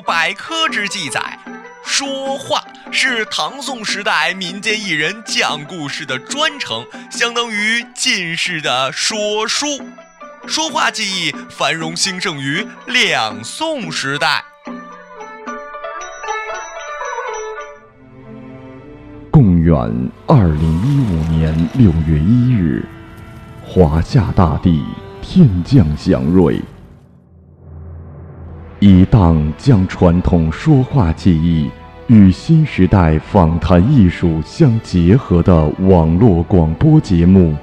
百科之记载，说话是唐宋时代民间艺人讲故事的专称，相当于近世的说书。说话技艺繁荣兴盛于两宋时代。公元二零一五年六月一日，华夏大地天降祥瑞。一档将传统说话技艺与新时代访谈艺术相结合的网络广播节目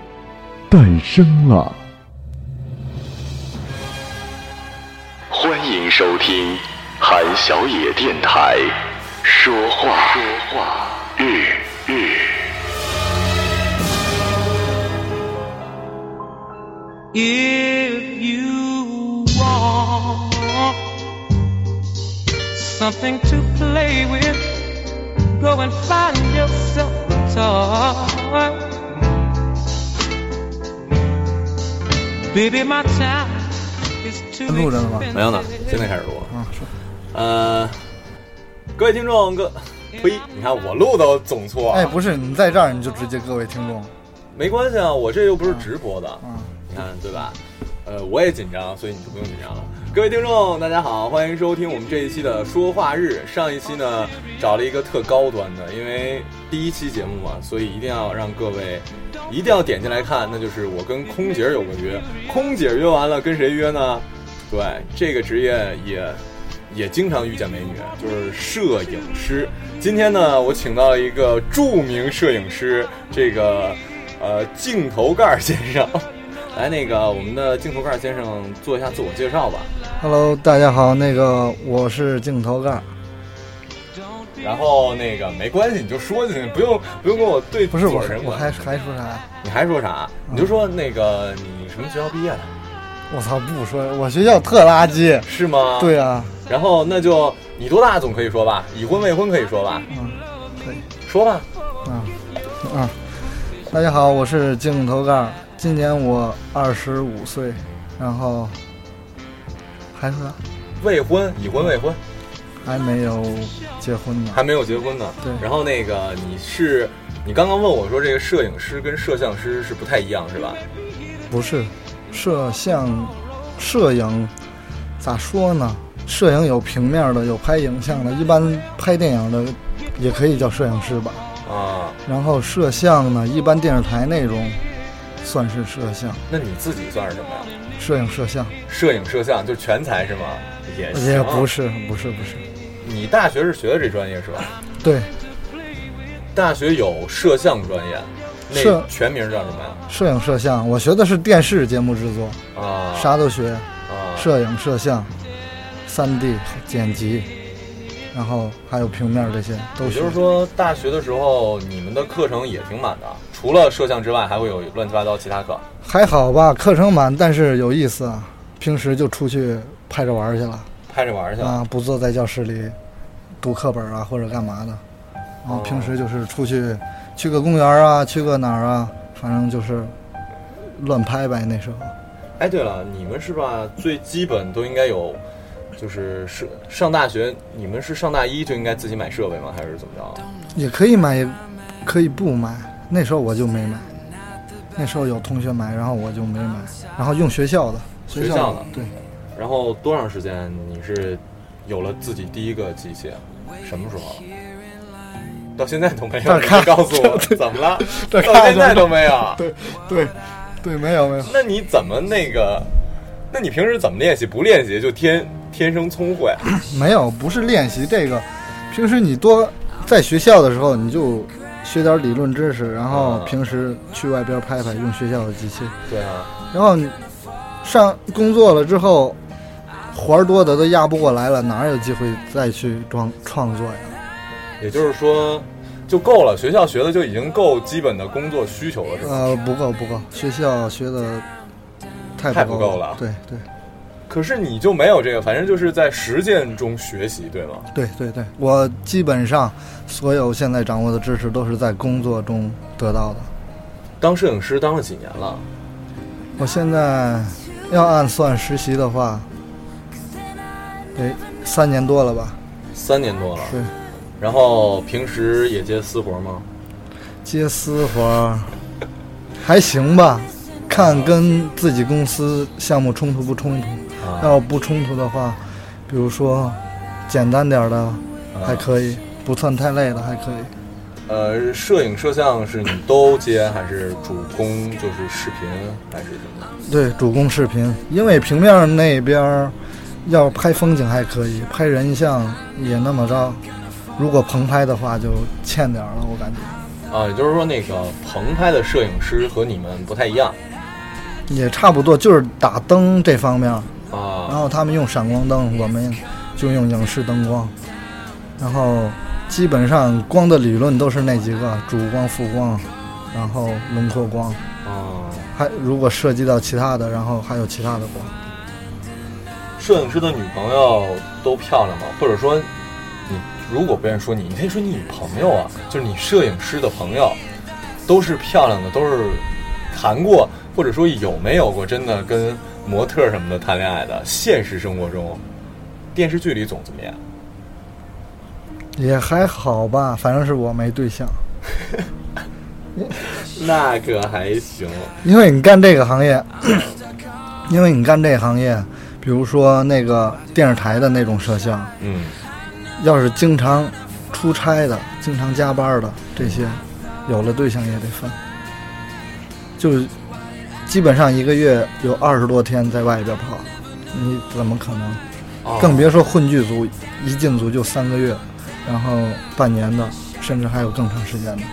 诞生了。欢迎收听韩小野电台说话说话日日。If something to play with, go and find yourself a toy. Baby, my time is to 录着呢吗 be 没有呢 spent，现在开始录了。啊，是呃，各位听众，各呸，你看我录都总错，哎，不是，你在这儿你就直接各位听众，没关系啊，我这又不是直播的，嗯，你看对吧？呃，我也紧张，所以你就不用紧张了。各位听众，大家好，欢迎收听我们这一期的说话日。上一期呢，找了一个特高端的，因为第一期节目嘛，所以一定要让各位一定要点进来看，那就是我跟空姐有个约。空姐约完了，跟谁约呢？对，这个职业也也经常遇见美女，就是摄影师。今天呢，我请到了一个著名摄影师，这个呃镜头盖先生。来，那个我们的镜头盖先生做一下自我介绍吧。Hello，大家好，那个我是镜头盖，然后那个没关系，你就说进去，不用不用跟我对不是我我还还说啥？你还说啥？你就说那个你什么学校毕业的？我操，不说，我学校特垃圾。是吗？。对啊，然后那就你多大总可以说吧？已婚未婚可以说吧？嗯，可以，说吧。嗯嗯，大家好，我是镜头盖儿，今年我二十五岁，然后还说？未婚、已婚、未婚，还没有结婚呢。还没有结婚呢。对然后那个你是，你刚刚问我说这个摄影师跟摄像师是不太一样是吧？不是，摄像，摄影，咋说呢？摄影有平面的，有拍影像的，一般拍电影的也可以叫摄影师吧。啊，然后摄像呢，一般电视台那种算是摄像，那你自己算是什么呀？摄影摄像摄影摄像就全才是吗？也。也不是，不是，不是，你大学是学的这专业是吧？对，大学有摄像专业，那摄全名叫什么呀？摄影摄像，我学的是电视节目制作，啊，啥都学，啊？摄影摄像、三 D 剪辑，然后还有平面这些都学也就。是说，大学的时候你们的课程也挺满的，除了摄像之外，还会有乱七八糟其他课。还好吧，课程满，但是有意思啊。平时就出去拍着玩儿去了拍着玩儿去了。啊，不坐在教室里读课本啊或者干嘛的。然后平时就是出去去个公园啊，去个哪儿啊，反正就是乱拍呗。那时候哎，对了，你们是吧？最基本都应该有，就是是上大学，你们是上大一就应该自己买设备吗？还是怎么着？也可以买，也可以不买。那时候我就没买，那时候有同学买，然后我就没买，然后用学校的，校学校的对。然后多长时间你是有了自己第一个机械？什么时候？到现在都没有，你告诉我 怎么了？到现在都没有。对对对，没有没有，那你怎么那个？那你平时怎么练习？不练习就天天生聪慧？没有，不是练习这个。平时你多在学校的时候，你就学点理论知识，然后嗯平时去外边拍拍，用学校的机器。对啊，然后上工作了之后，活儿多的都压不过来了，哪有机会再去装创作呀？也就是说就够了，学校学的就已经够基本的工作需求了，是吧？呃，不够不够，学校学的太太不不够了对对可是你就没有这个，反正就是在实践中学习，对吗？对对对，我基本上所有现在掌握的知识都是在工作中得到的。当摄影师当了几年了？我现在要按算实习的话，得三年多了吧，三年多了。对。然后平时也接私活吗？接私活还行吧，看跟自己公司项目冲突不冲突。啊，要不冲突的话，比如说简单点的还可以，不算太累的还可以。呃，摄影摄像是你都接，还是主攻就是视频，还是什么？对，主攻视频，因为平面那边儿要拍风景还可以，拍人像也那么着。如果棚拍的话，就欠点了，我感觉啊，也就是说，那个棚拍的摄影师和你们不太一样也差不多，就是打灯这方面。后他们用闪光灯，我们就用影视灯光。然后基本上光的理论都是那几个：主光、副光，然后轮廓光。啊，还如果涉及到其他的，然后还有其他的光。摄影师的女朋友都漂亮吗？或者说，你如果不愿意说你，你可以说你女朋友啊，就是你摄影师的朋友，都是漂亮的，都是谈过，或者说有没有过真的跟模特什么的谈恋爱的？现实生活中，电视剧里总怎么样？也还好吧，反正是我没对象。那可还行因为你干这个行业，因为你干这个行业，比如说那个电视台的那种摄像，嗯，要是经常出差的、经常加班的这些，有了对象也得分。就基本上一个月有二十多天在外边跑，你怎么可能？哦更别说混剧组，一进组就三个月，然后半年的，甚至还有更长时间的。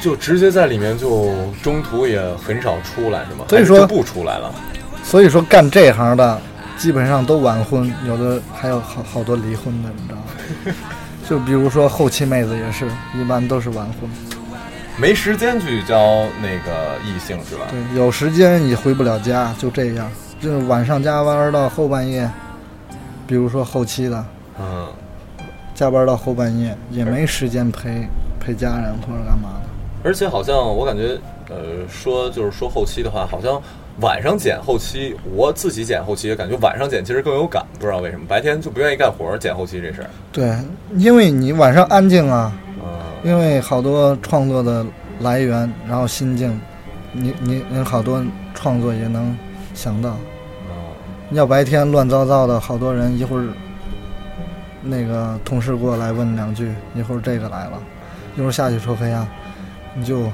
就直接在里面就中途也很少出来是吗？所以说不出来了。所以说干这行的基本上都晚婚，有的还有好好多离婚的，你知道吗？就比如说后期妹子也是一般都是晚婚。没时间去交那个异性是吧？对，有时间也回不了家，就这样，就是晚上加班到后半夜，比如说后期的嗯，加班到后半夜，也没时间陪陪家人或者干嘛的。而且好像我感觉，呃，说就是说后期的话，好像晚上剪后期，我自己剪后期，感觉晚上剪其实更有感，不知道为什么，白天就不愿意干活儿，剪后期这事儿。对，因为你晚上安静啊，嗯，因为好多创作的来源，然后心境，你你你好多创作也能想到。嗯要白天乱糟糟的，好多人一会儿那个同事过来问两句，一会儿这个来了，一会儿下去抽黑啊，你就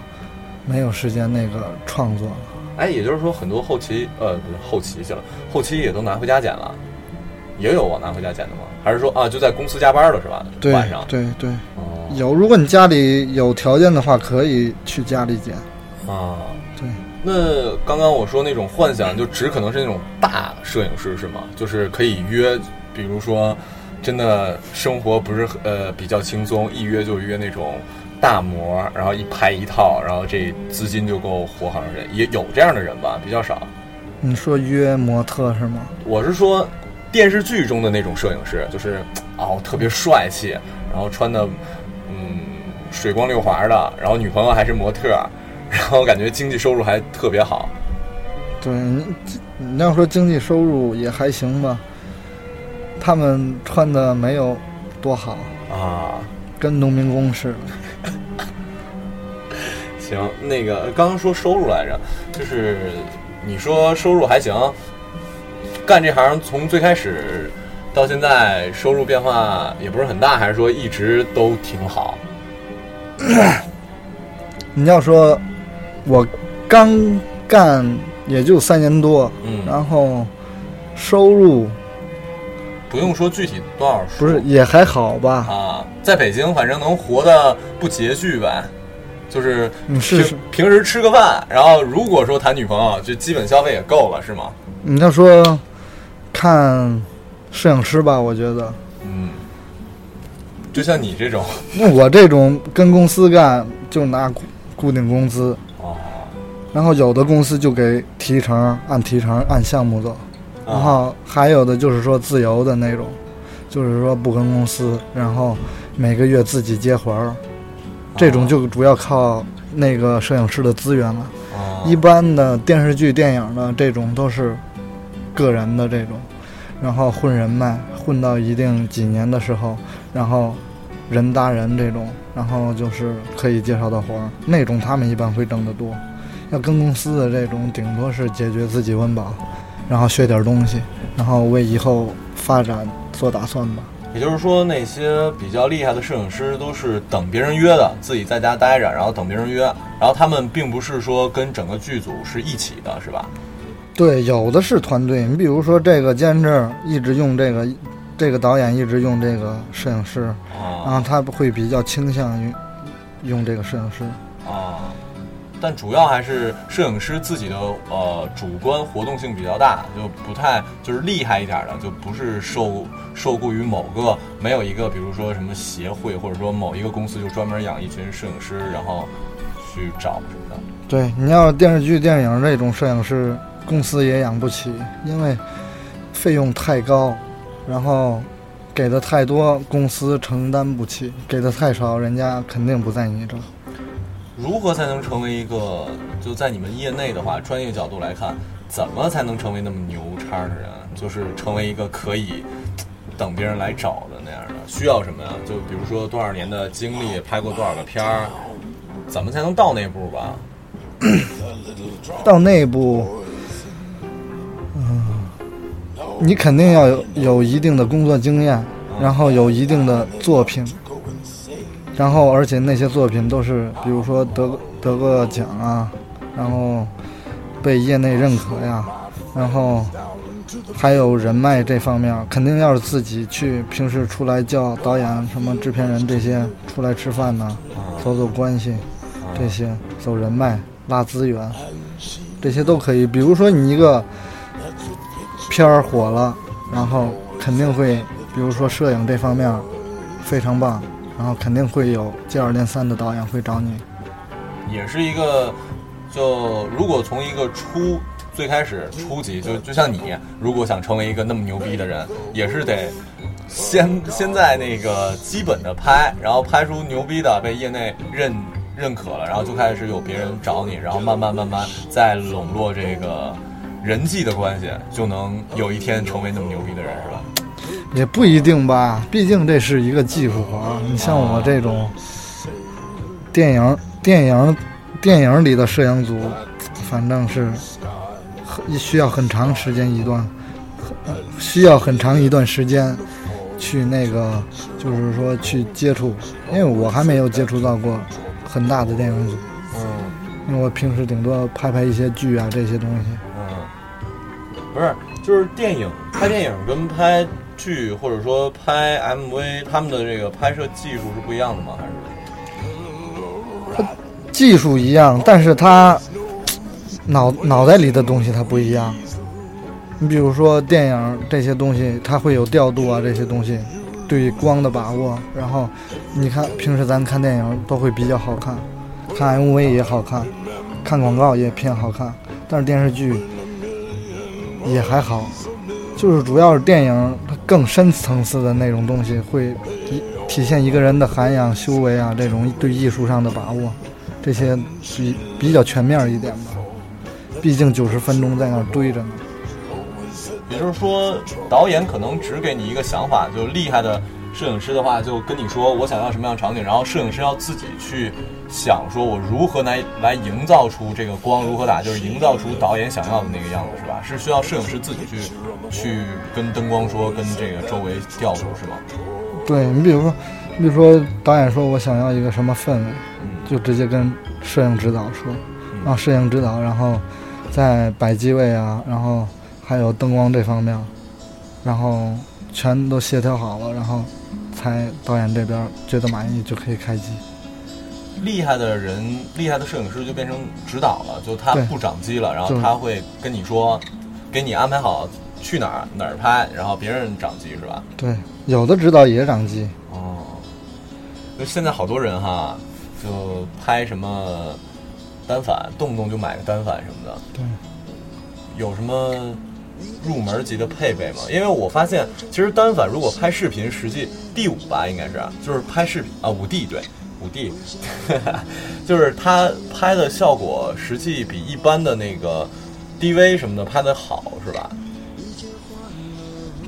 没有时间那个创作了。哎，也就是说，很多后期，呃，不是后期去了，后期也都拿回家剪了，也有往拿回家剪的吗？还是说啊，就在公司加班了是吧？对晚上。对对，哦有，如果你家里有条件的话，可以去家里剪。啊。对，那刚刚我说那种幻想，就只可能是那种大摄影师是吗？就是可以约，比如说，真的生活不是呃比较轻松，一约就约那种大模，然后一拍一套，然后这资金就够活好长时间。也有这样的人吧，比较少。你说约模特是吗？我是说电视剧中的那种摄影师，就是哦特别帅气，然后穿的嗯水光溜滑的，然后女朋友还是模特，然后感觉经济收入还特别好。对你，你要说经济收入也还行吧，他们穿的没有多好，啊，跟农民工似的。行，那个刚刚说收入来着，就是你说收入还行，干这行从最开始到现在收入变化也不是很大，还是说一直都挺好？你要说，我刚干也就三年多，嗯，然后收入不用说具体多少，不是也还好吧？啊，在北京反正能活得不拮据呗，就是平你是是。平时吃个饭，然后如果说谈女朋友，就基本消费也够了，是吗？你要说看摄影师吧，我觉得，嗯，就像你这种，那我这种跟公司干就拿固固定工资，哦，然后有的公司就给提成，按提成按项目走，然啊，后还有的就是说自由的那种，就是说不跟公司，然后每个月自己接活儿，这种就主要靠那个摄影师的资源了。哦一般的电视剧、电影的这种都是个人的这种，然后混人脉、混到一定几年的时候，然后人搭人这种，然后就是可以介绍的活儿，那种他们一般会挣得多。要跟公司的这种，顶多是解决自己温饱，然后学点东西，然后为以后发展做打算吧。也就是说，那些比较厉害的摄影师都是等别人约的，自己在家待着，然后等别人约，然后他们并不是说跟整个剧组是一起的，是吧？对，有的是团队。你比如说这个监制一直用这个，这个导演一直用这个摄影师，然啊后他会比较倾向于用这个摄影师。啊，但主要还是摄影师自己的呃主观活动性比较大，就不太就是厉害一点的，就不是受受雇于某个没有一个，比如说什么协会，或者说某一个公司就专门养一群摄影师，然后去找什么的。对你要电视剧、电影这种摄影师，公司也养不起，因为费用太高，然后给的太多，公司承担不起；给的太少，人家肯定不在你这儿。如何才能成为一个就在你们业内的话，专业角度来看，怎么才能成为那么牛叉的人？就是成为一个可以等别人来找的那样的，需要什么呀？就比如说多少年的经历，拍过多少个片儿，怎么才能到那步吧？到那步，你肯定要有有一定的工作经验，然后有一定的作品，然后而且那些作品都是，比如说得得个奖啊，然后被业内认可呀，然后还有人脉这方面，肯定要是自己去平时出来叫导演、什么制片人这些出来吃饭呢，走走关系，这些走人脉、拉资源，这些都可以。比如说你一个片儿火了，然后肯定会，比如说摄影这方面非常棒，然后肯定会有接二连三的导演会找你。也是一个，就如果从一个初最开始初级，就就像你，如果想成为一个那么牛逼的人，也是得先先在那个基本的拍，然后拍出牛逼的，被业内认认可了，然后就开始有别人找你，然后慢慢慢慢再笼络这个人际的关系，就能有一天成为那么牛逼的人，是吧？也不一定吧，毕竟这是一个技术活儿。你像我这种电影、电影、电影里的摄影组，反正是很需要很长时间一段，呃需要很长一段时间去那个，就是说去接触，因为我还没有接触到过很大的电影组，嗯因为我平时顶多拍拍一些剧啊这些东西。不是，就是电影拍电影跟拍剧或者说拍 MV，他们的这个拍摄技术是不一样的吗？还是？技术一样，但是他脑脑袋里的东西它不一样。你比如说电影这些东西，它会有调度啊，这些东西对光的把握。然后你看平时咱看电影都会比较好看，看 MV 也好看，看广告也偏好看，但是电视剧也还好。就是主要是电影它更深层次的那种东西，会体体现一个人的涵养、修为啊，这种对艺术上的把握，这些比比较全面一点吧。毕竟九十分钟在那堆着呢。也就是说，导演可能只给你一个想法，就厉害的摄影师的话，就跟你说我想要什么样的场景，然后摄影师要自己去想，说我如何来来营造出这个光如何打，就是营造出导演想要的那个样子，是吧？是需要摄影师自己去去跟灯光说，跟这个周围调度，是吗？对你比如说，你比如说导演说我想要一个什么氛围，就直接跟摄影指导说，让摄影指导，然后在摆机位啊，然后还有灯光这方面，然后全都协调好了，然后才导演这边觉得满意就可以开机。厉害的人，厉害的摄影师就变成指导了，就他不掌机了，然后他会跟你说，给你安排好去哪儿哪儿拍，然后别人掌机是吧？对，有的指导也掌机，哦，就现在好多人哈，就拍什么单反，动不动就买个单反什么的。对，有什么入门级的配备吗？因为我发现，其实单反如果拍视频，实际 D 五吧应该是，就是拍视频啊五 D 对五 D，就是它拍的效果实际比一般的那个 DV 什么的拍的好，是吧？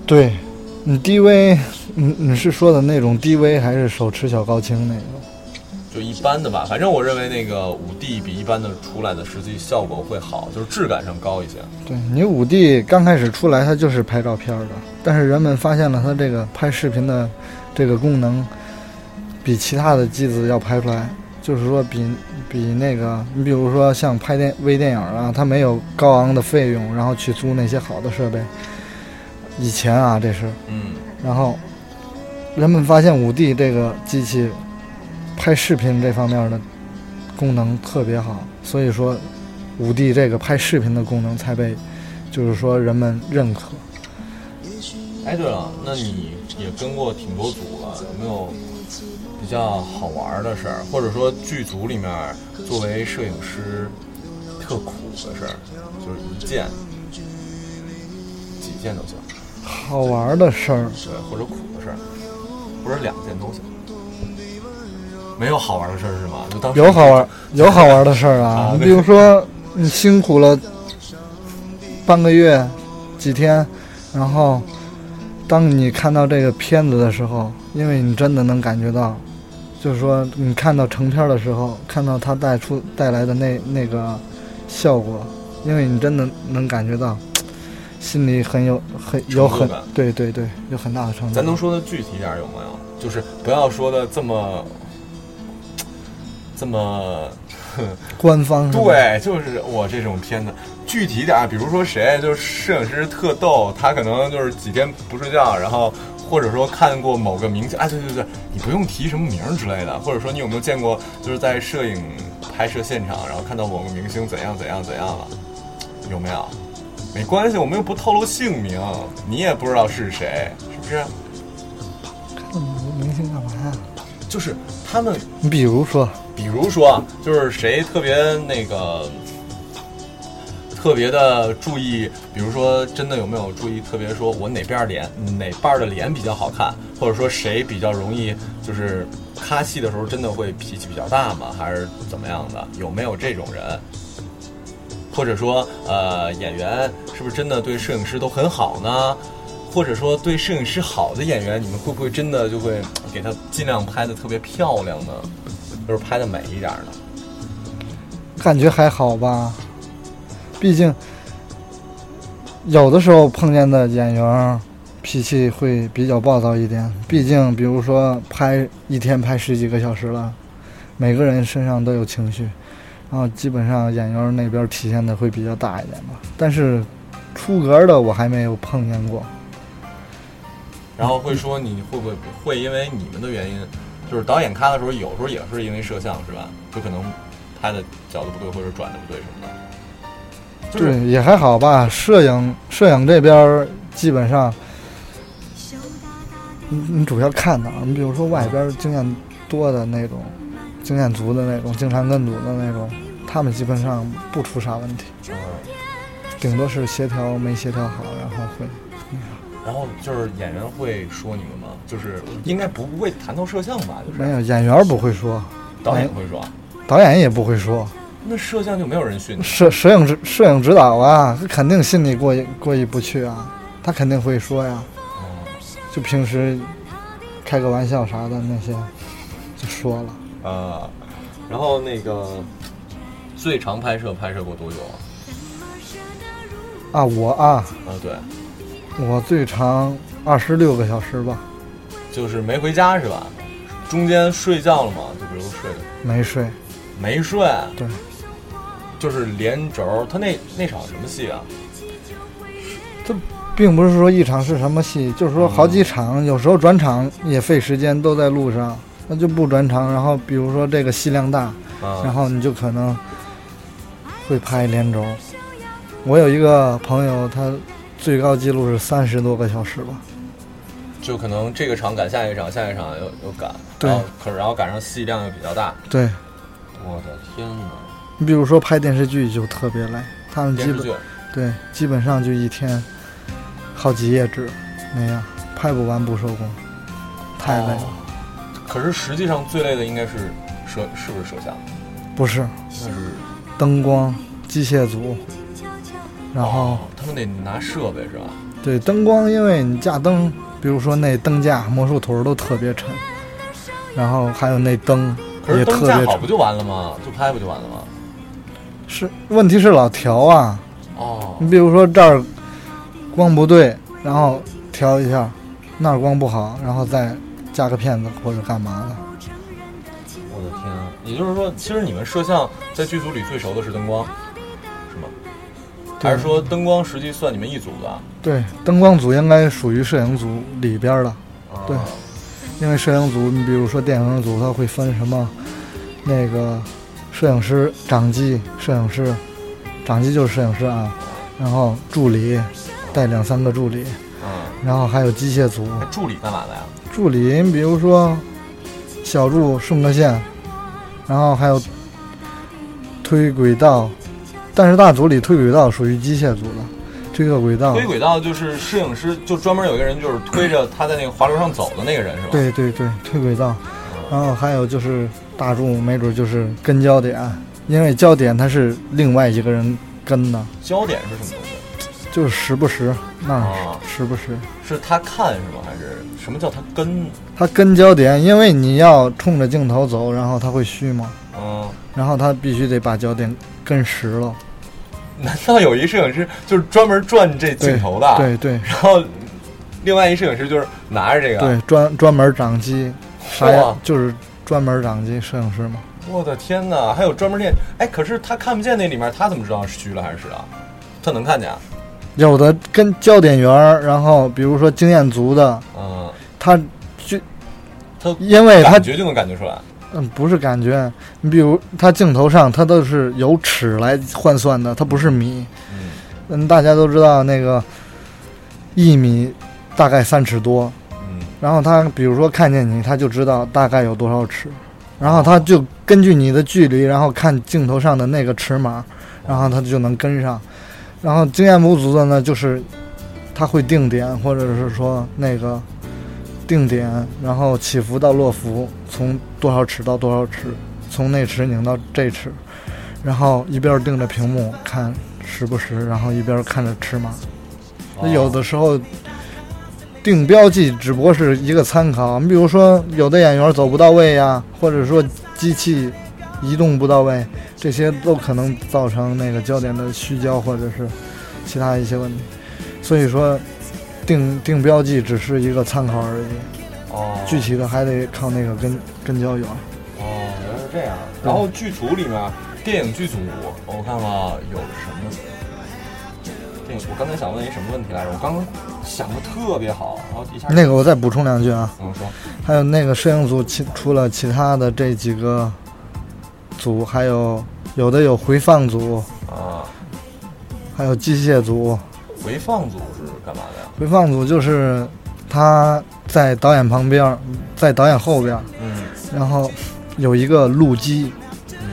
对，你 DV，你你是说的那种 DV 还是手持小高清那种？就一般的吧，反正我认为那个五 D 比一般的出来的实际效果会好，就是质感上高一些。对你五 D 刚开始出来，它就是拍照片的，但是人们发现了它这个拍视频的这个功能，比其他的机子要拍出来，就是说比比那个，你比如说像拍电微电影啊，它没有高昂的费用，然后去租那些好的设备。以前啊，这是，嗯，然后人们发现五 D 这个机器拍视频这方面的功能特别好，所以说五 D 这个拍视频的功能才被就是说人们认可。哎，对了，那你也跟过挺多组了，有没有比较好玩的事儿，或者说剧组里面作为摄影师特苦的事儿，就是一件、几件都行，好玩的事儿，对，或者苦的事儿，或者两件都行。没有好玩的事儿是吗？就当时有好玩有好玩的事儿啊比如说你辛苦了半个月、几天，然后当你看到这个片子的时候，因为你真的能感觉到，就是说你看到成片的时候，看到它带出带来的那那个效果，因为你真的能感觉到，心里很有很有很对对对，有很大的成就。咱能说的具体点儿有没有？就是不要说的这么这么。官方，对，就是我这种片子，具体点儿，比如说谁，就是摄影师特逗，他可能就是几天不睡觉，然后或者说看过某个明星，哎，对对对，你不用提什么名儿之类的，或者说你有没有见过，就是在摄影拍摄现场，然后看到某个明星怎样怎样怎样了，有没有？没关系，我们又不透露姓名，你也不知道是谁，是不是？嗯明星干嘛呀？就是他们你比如说，比如说啊，就是谁特别那个，特别的注意，比如说真的有没有注意，特别说我哪边脸哪半的脸比较好看，或者说谁比较容易就是咔戏的时候真的会脾气比较大吗？还是怎么样的？有没有这种人？或者说，呃，演员是不是真的对摄影师都很好呢？或者说，对摄影师好的演员，你们会不会真的就会给他尽量拍的特别漂亮呢？就是拍的美一点儿的。感觉还好吧，毕竟有的时候碰见的演员脾气会比较暴躁一点。毕竟，比如说拍一天拍十几个小时了，每个人身上都有情绪，然后基本上演员那边体现的会比较大一点吧。但是出格的我还没有碰见过。然后会说你会不会会因为你们的原因，就是导演咔的时候，有时候也是因为摄像是吧？就可能拍的角度不对或者转的不对什么的。就是对，也还好吧。摄影摄影这边儿基本上，你你主要看哪儿？你比如说外边经验多的那种，经验足的那种，经常跟组的那种，他们基本上不出啥问题，嗯，顶多是协调没协调好，然后会然后就是演员会说你们吗？就是应该不会谈到摄像吧？就是没有演员不会说，导演会说，导演也不会说，那摄像就没有人训你。摄摄影指摄影指导啊，他肯定心里过意过意不去啊，他肯定会说呀。哦就平时开个玩笑啥的那些就说了。呃，然后那个最长拍摄拍摄过多久啊？啊，我啊，啊，对，我最长二十六个小时吧，就是没回家是吧？中间睡觉了吗？就比如睡的没睡。没睡，对，就是连轴。他那那场什么戏啊？这并不是说一场是什么戏，就是说好几场，有时候转场也费时间，都在路上，那就不转场。然后比如说这个戏量大，啊，然后你就可能会拍连轴。我有一个朋友，他最高记录是三十多个小时吧。就可能这个场赶下一场，下一场又又赶，对可是然后赶上戏量又比较大。对我的天哪！你比如说拍电视剧就特别累，他们基本对基本上就一天好几页纸那样，拍不完不收工，太累了。哦可是实际上最累的应该是摄，是不是摄像？不是那是灯光、机械组，然后哦他们得拿设备是吧？对，灯光，因为你架灯，比如说那灯架、魔术腿儿都特别沉，然后还有那灯也特别沉好不。就完了吗？就拍不就完了吗？是，问题是老调啊。哦，你比如说这儿光不对，然后调一下，那儿光不好，然后再加个片子或者干嘛的。我的天啊！也就是说，其实你们摄像在剧组里最熟的是灯光，还是说灯光实际算你们一组的？对，灯光组应该属于摄影组里边儿的，啊。对。因为摄影组，你比如说电影组，它会分什么那个摄影师、掌机、摄影师，掌机就是摄影师啊，然后助理带两三个助理，嗯，然后还有机械组，助理干嘛的呀？助理，你比如说小助顺个线，然后还有推轨道，但是大组里推轨道属于机械组的，推个轨道，推轨道就是摄影师，就专门有一个人就是推着他在那个滑轮上走的那个人是吧？，对对对，推轨道，然后还有就是大众，没准就是跟焦点，因为焦点它是另外一个人跟的，焦点是什么东西？就是时不时那儿哦时不时，是他看是吗？还是什么叫他跟？他跟焦点，因为你要冲着镜头走，然后他会虚吗，嗯，然后他必须得把焦点跟实了。难道有一摄影师就是专门转这镜头的？。对对然后另外一摄影师就是拿着这个。对，专专门掌机，啥呀？就是专门掌机摄影师嘛。我的天哪，还有专门练哎，可是他看不见那里面，他怎么知道是虚了还是实了？他能看见啊？有的跟焦点员儿，然后比如说经验足的，嗯，他就他因为他感觉就能感觉出来。嗯不是感觉，你比如它镜头上它都是由尺来换算的，它不是米。嗯嗯，大家都知道那个一米大概三尺多，嗯，然后他比如说看见你，他就知道大概有多少尺，然后他就根据你的距离，然后看镜头上的那个尺码，然后他就能跟上。然后经验不足的呢，就是他会定点，或者是说那个定点，然后起伏到落伏，从多少尺到多少尺，从那尺拧到这尺，然后一边盯着屏幕看实不实，然后一边看着尺码。那有的时候定标记只不过是一个参考，你比如说有的演员走不到位呀，或者说机器移动不到位，这些都可能造成那个焦点的虚焦或者是其他一些问题。所以说，定定标记只是一个参考而已，哦，具体的还得靠那个跟跟交友。哦，原来是这样。然后剧组里面，电影剧组，我看看有什么？电影，我刚才想问一什么问题来着？我刚刚想的特别好，然后一下那个我再补充两句啊，嗯说，还有那个摄影组其除了其他的这几个组，还有有的有回放组，啊，还有机械组。回放组是干嘛的呀？回放组就是他在导演旁边，在导演后边，嗯然后有一个录机，嗯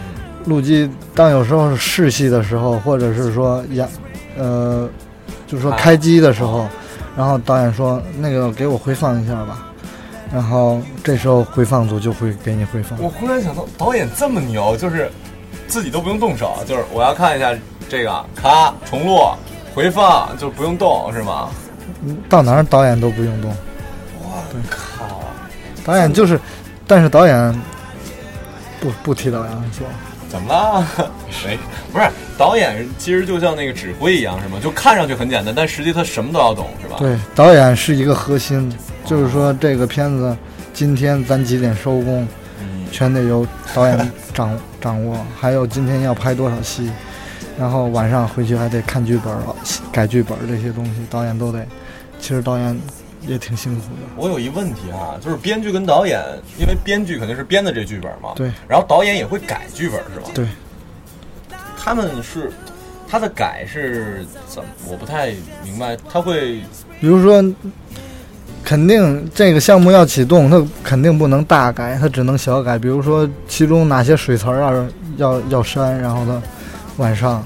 录机当有时候试戏的时候，或者是说演，呃，就是说开机的时候，然后导演说那个给我回放一下吧，然后这时候回放组就会给你回放。我忽然想到，导演这么牛，就是自己都不用动手，就是我要看一下这个，咔重录回放，就不用动是吗？到哪儿导演都不用动，我靠！导演就是，但是导演不不替导演说，怎么了？谁？不是导演，其实就像那个指挥一样，是吗？就看上去很简单，但实际他什么都要懂，是吧？。对，导演是一个核心，就是说这个片子今天咱几点收工，嗯，全得由导演掌掌握。还有今天要拍多少戏，然后晚上回去还得看剧本儿、改剧本儿这些东西，导演都得。其实导演也挺辛苦的。我有一问题啊，就是编剧跟导演，因为编剧肯定是编的这剧本嘛，对，然后导演也会改剧本，是吧？对，他们是他的改是怎么？我不太明白，他会比如说，肯定这个项目要启动，它肯定不能大改，他只能小改。比如说其中哪些水词儿要要要删，然后它晚上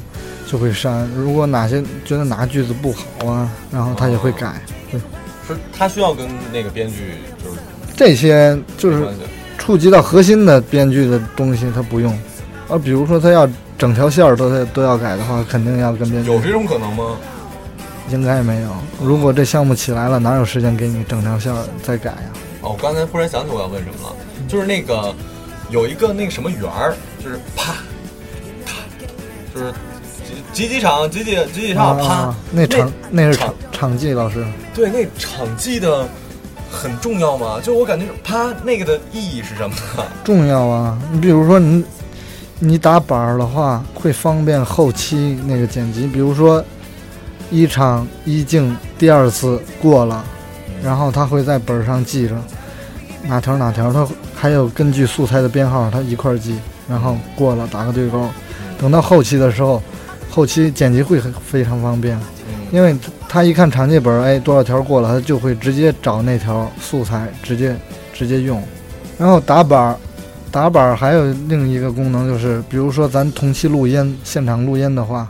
就会删。如果哪些觉得哪个句子不好啊，然后他也会改。对是他需要跟那个编剧就是这些就是触及到核心的编剧的东西，他不用。啊比如说他要整条线儿都都要改的话，肯定要跟编剧有这种可能吗？应该没有。如果这项目起来了，哪有时间给你整条线再改呀、哦，我刚才忽然想起我要问什么了，就是那个有一个那个什么圆儿，就是啪，就是几几几场几几几几场啪，啊，那场那是场场场记老师，对，那场记的很重要吗？就我感觉啪那个的意义是什么呢？重要啊。你比如说你你打板儿的话，会方便后期那个剪辑。比如说一场一镜第二次过了，然后他会在本上记着哪条哪条，他还有根据素材的编号，他一块儿记，然后过了打个对勾。等到后期的时候，后期剪辑会很非常方便。嗯，因为他一看场记本儿，哎，多少条过了，他就会直接找那条素材，直接直接用。然后打板儿，打板儿还有另一个功能就是，比如说咱同期录音、现场录音的话，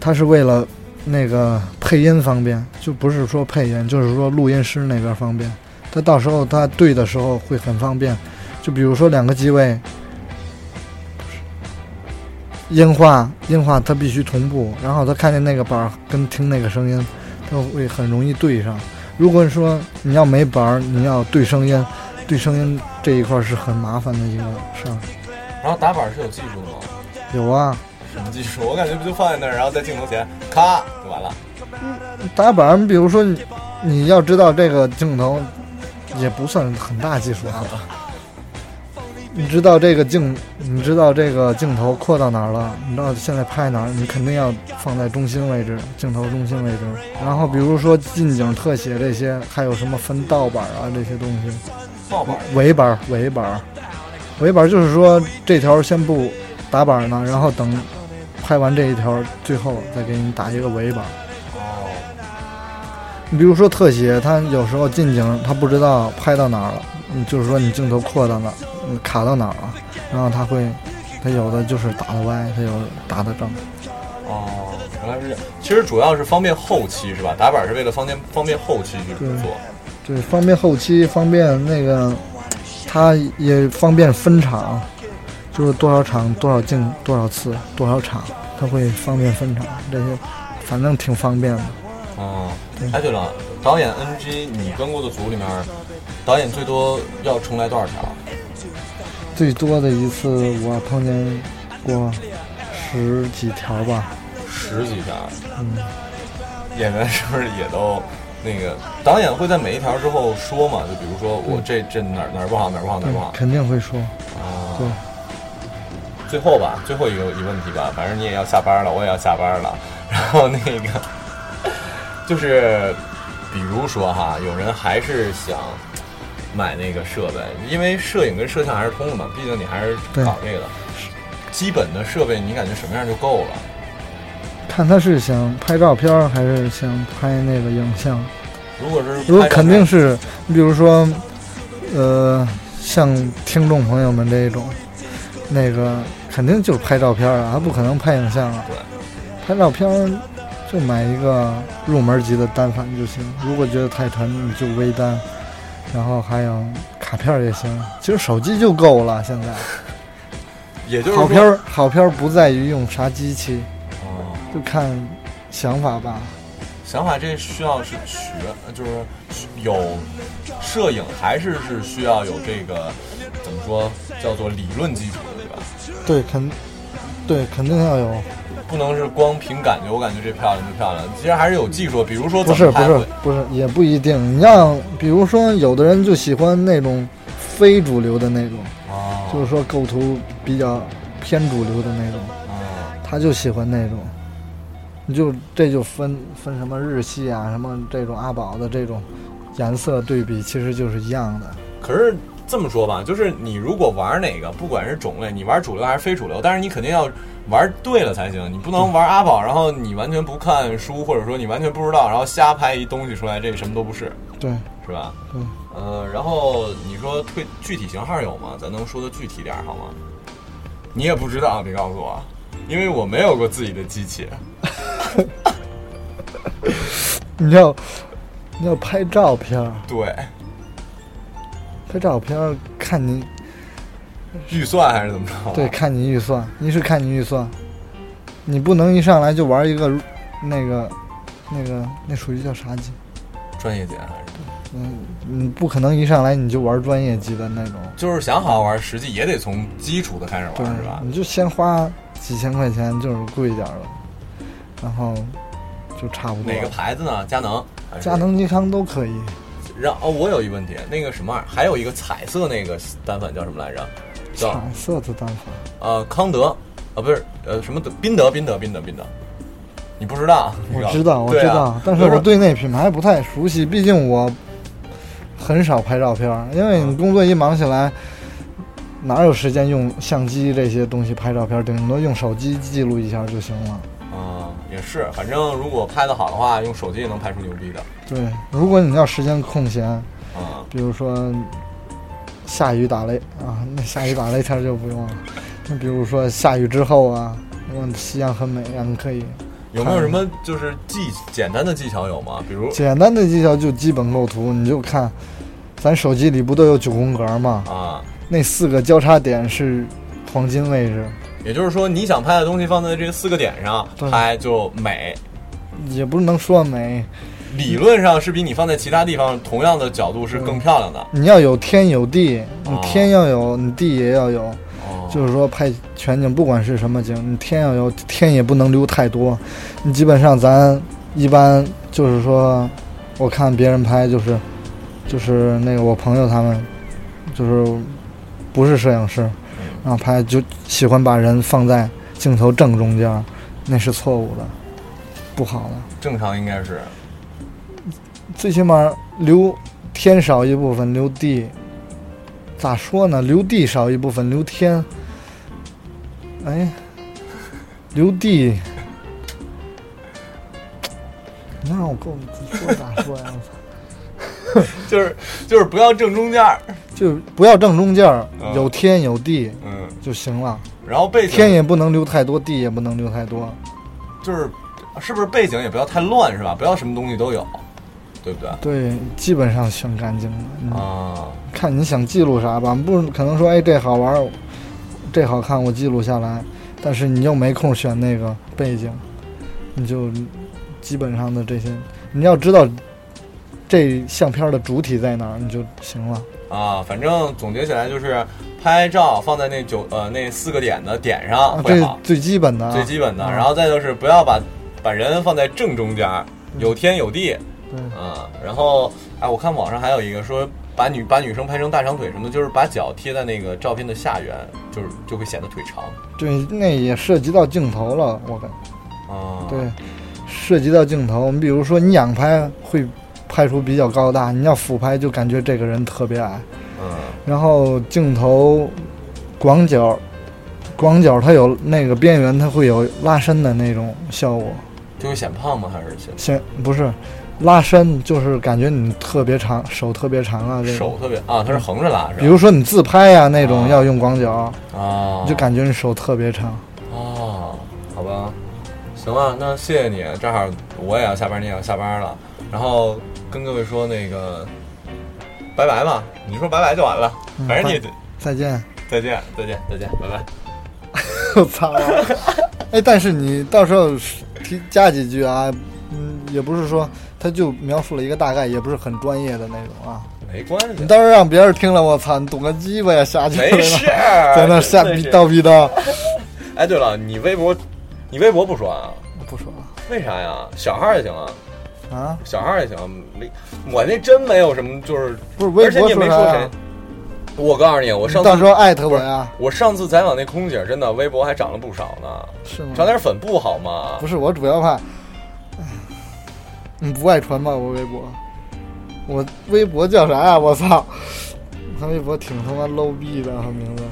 它是为了那个配音方便，就不是说配音，就是说录音师那边方便。他到时候他对的时候会很方便，就比如说两个机位。音画，音画它必须同步，然后他看见那个板儿跟听那个声音，他会很容易对上。如果说你要没板儿，你要对声音，对声音这一块儿是很麻烦的一个事儿。然后打板是有技术的吗？有啊，什么技术？我感觉不就放在那儿，然后在镜头前咔就完了。嗯打板儿，比如说你你要知道这个镜头也不算很大技术啊。你知道这个镜，你知道这个镜头扩到哪儿了？你知道现在拍哪儿？你肯定要放在中心位置，镜头中心位置。然后比如说近景特写这些，还有什么分道板啊这些东西，爆板尾板儿尾板儿，尾板儿就是说这条先不打板儿呢，然后等拍完这一条，最后再给你打一个尾板儿。哦，你比如说特写，他有时候近景他不知道拍到哪儿了，嗯，就是说你镜头扩到哪儿，嗯，卡到哪儿了，然后它会，它有的就是打的歪，它有打的正。哦，原来是这样。其实主要是方便后期是吧？打板是为了方便方便后期去对做。对，方便后期，方便那个，它也方便分场，就是多少场多少镜多少次多少场，它会方便分场，这些反正挺方便的。哦对，哎对了，导演 NG，你跟过的组里面，导演最多要重来多少条？最多的一次我碰见过十几条吧，十几条。嗯。演员是不是也都那个？导演会在每一条之后说嘛？就比如说我这这哪儿哪儿不好，哪儿不好，哪儿不好肯定会说。啊。对。最后吧，最后一个一问题吧，反正你也要下班了，我也要下班了。然后那个就是，比如说哈，有人还是想买那个设备，因为摄影跟摄像还是通的嘛，毕竟你还是对搞这个的。基本的设备你感觉什么样就够了？看他是想拍照片还是想拍那个影像。如果是如果肯定是，你比如说，呃，像听众朋友们这种，那个肯定就是拍照片啊，他不可能拍影像啊。对。拍照片儿就买一个入门级的单反就行。如果觉得太沉，你就微单，然后还有卡片儿也行。其实手机就够了，现在。也就是好片儿，好片儿不在于用啥机器，哦，就看想法吧。想法这需要是学，就是有摄影还是是需要有这个怎么说叫做理论基础的，对吧？对，肯，对，肯定要有。不能是光凭感觉，我感觉这漂亮就漂亮。其实还是有技术，比如说不是不是不是，也不一定。你像比如说，有的人就喜欢那种非主流的那种，哦，就是说构图比较偏主流的那种，哦他就喜欢那种。你就这就分分什么日系啊，什么这种阿宝的这种颜色对比，其实就是一样的。可是这么说吧，就是你如果玩哪个，不管是种类，你玩主流还是非主流，但是你肯定要玩对了才行。你不能玩阿宝，然后你完全不看书，或者说你完全不知道，然后瞎拍一东西出来，这什么都不是，对，是吧？嗯。呃，然后你说退具体型号有吗？咱能说的具体点好吗？你也不知道，别告诉我，因为我没有过自己的机器。你要你要拍照片，对，拍照片看你预算还是怎么着？对，看你预算，一是看你预算，你不能一上来就玩一个那个那个那属于叫啥机？专业点还是？嗯，你不可能一上来你就玩专业级的那种，就是想好好玩，实际也得从基础的开始玩，是吧？你就先花几千块钱，就是贵一点的，然后就差不多。哪个牌子呢？佳能。佳。能、尼康都可以。然哦，我有一问题，那个什么玩意儿，还有一个彩色那个单反叫什么来着？叫彩色的单反，呃康德，啊不是呃什么德宾德宾德宾德宾德，你不知道？我知道，我知道，但是我对那品牌不太熟悉，毕竟我很少拍照片儿，因为你工作一忙起来，哪有时间用相机这些东西拍照片儿？顶多用手机记录一下就行了。啊、也是，反正如果拍的好的话，用手机也能拍出牛逼的。对，如果你要时间空闲，啊、比如说下雨打雷啊，那下雨打雷天儿就不用了。那比如说下雨之后啊，我夕阳很美啊，你可以有没有什么就是技简单的技巧有吗？比如简单的技巧就基本构图，你就看，咱手机里不都有九宫格吗？啊，那四个交叉点是黄金位置，也就是说你想拍的东西放在这四个点上对拍就美，也不是能说美，理论上是比你放在其他地方同样的角度是更漂亮的。你要有天有地，你哦天要有，你地也要有。哦，就是说拍全景，不管是什么景，你天要有，天也不能留太多。你基本上咱一般就是说，我看别人拍就是，就是那个我朋友他们，就是不是摄影师，然后拍就喜欢把人放在镜头正中间，那是错误的，不好的。正常应该是最起码留天少一部分，留地。咋说呢？留地少一部分，留天。哎，留地。你让我够说咋说呀？我操！就是就是不要正中间儿，就不要正中间儿嗯，有天有地嗯，就行了。然后背景天也不能留太多，地也不能留太多。就是是不是背景也不要太乱是吧？不要什么东西都有，对不对？对，基本上选干净了。嗯啊，看你想记录啥吧，不可能说哎这好玩儿，这好看我记录下来，但是你又没空选那个背景，你就基本上的这些，你要知道这相片的主体在哪儿，你就行了。啊，反正总结起来就是拍照放在那九呃那四个点的点上啊，会好，这最基本的啊，最基本的。啊然后再就是不要把把人放在正中间儿，有天有地对嗯。然后哎，我看网上还有一个说把女把女生拍成大长腿什么的，就是把脚贴在那个照片的下缘，就是就会显得腿长对，那也涉及到镜头了，我感啊。对，涉及到镜头。你比如说你仰拍会拍出比较高大，你要俯拍就感觉这个人特别矮。嗯然后镜头广角，广角它有那个边缘，它会有拉伸的那种效果。就会显胖吗？还是显显不是拉伸，就是感觉你特别长，手特别长啊，这手。特别啊？它是横着拉是吧？比如说你自拍呀、那种啊要用广角，啊，就感觉你手特别长。哦，好吧，行了，那谢谢你，正好我也要下班，你也要下班了，然后跟各位说那个拜拜吧，你说拜拜就完了，嗯反正你也再见。再见，再见，再见，拜拜。我操！哎，但是你到时候提加几句啊，嗯，也不是说他就描述了一个大概，也不是很专业的那种啊。没关系你，到时候让别人听了，我操，你懂个鸡巴呀，下去了没事儿，在那瞎逼叨逼叨。哎，对了，你微博，你微博不说啊？不说了为啥呀？小号也行啊，啊，小号也行，没，我那真没有什么，就是，不是微博说啥呀没说谁。我告诉你，我上次到时候艾特我呀，我上次采访那空姐，真的微博还涨了不少呢，是吗？涨点粉不好吗？不是，我主要怕，唉你不爱传吧？我微博，我微博叫啥呀？我操！我看微博挺他妈 low 逼的，他名字。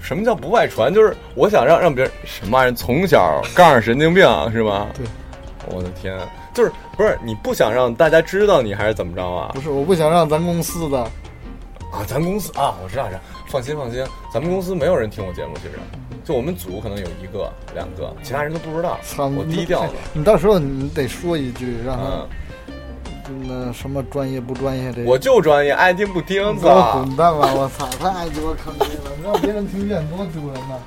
什么叫不外传？就是我想让让别人什么玩意儿从小杠上神经病是吗？对，我的天，就是不是你不想让大家知道你还是怎么着啊不？是，我不想让咱公司的啊，咱公司啊，我知道，知道，放心放心，咱们公司没有人听我节目，其实就我们组可能有一个两个，其他人都不知道，操，我低调了。你到时候你得说一句，让嗯他，那什么专业不专业这。我就专业，爱听不听，你给我操！滚蛋吧！我操，太鸡巴坑爹了！你让别人听见多丢人呐！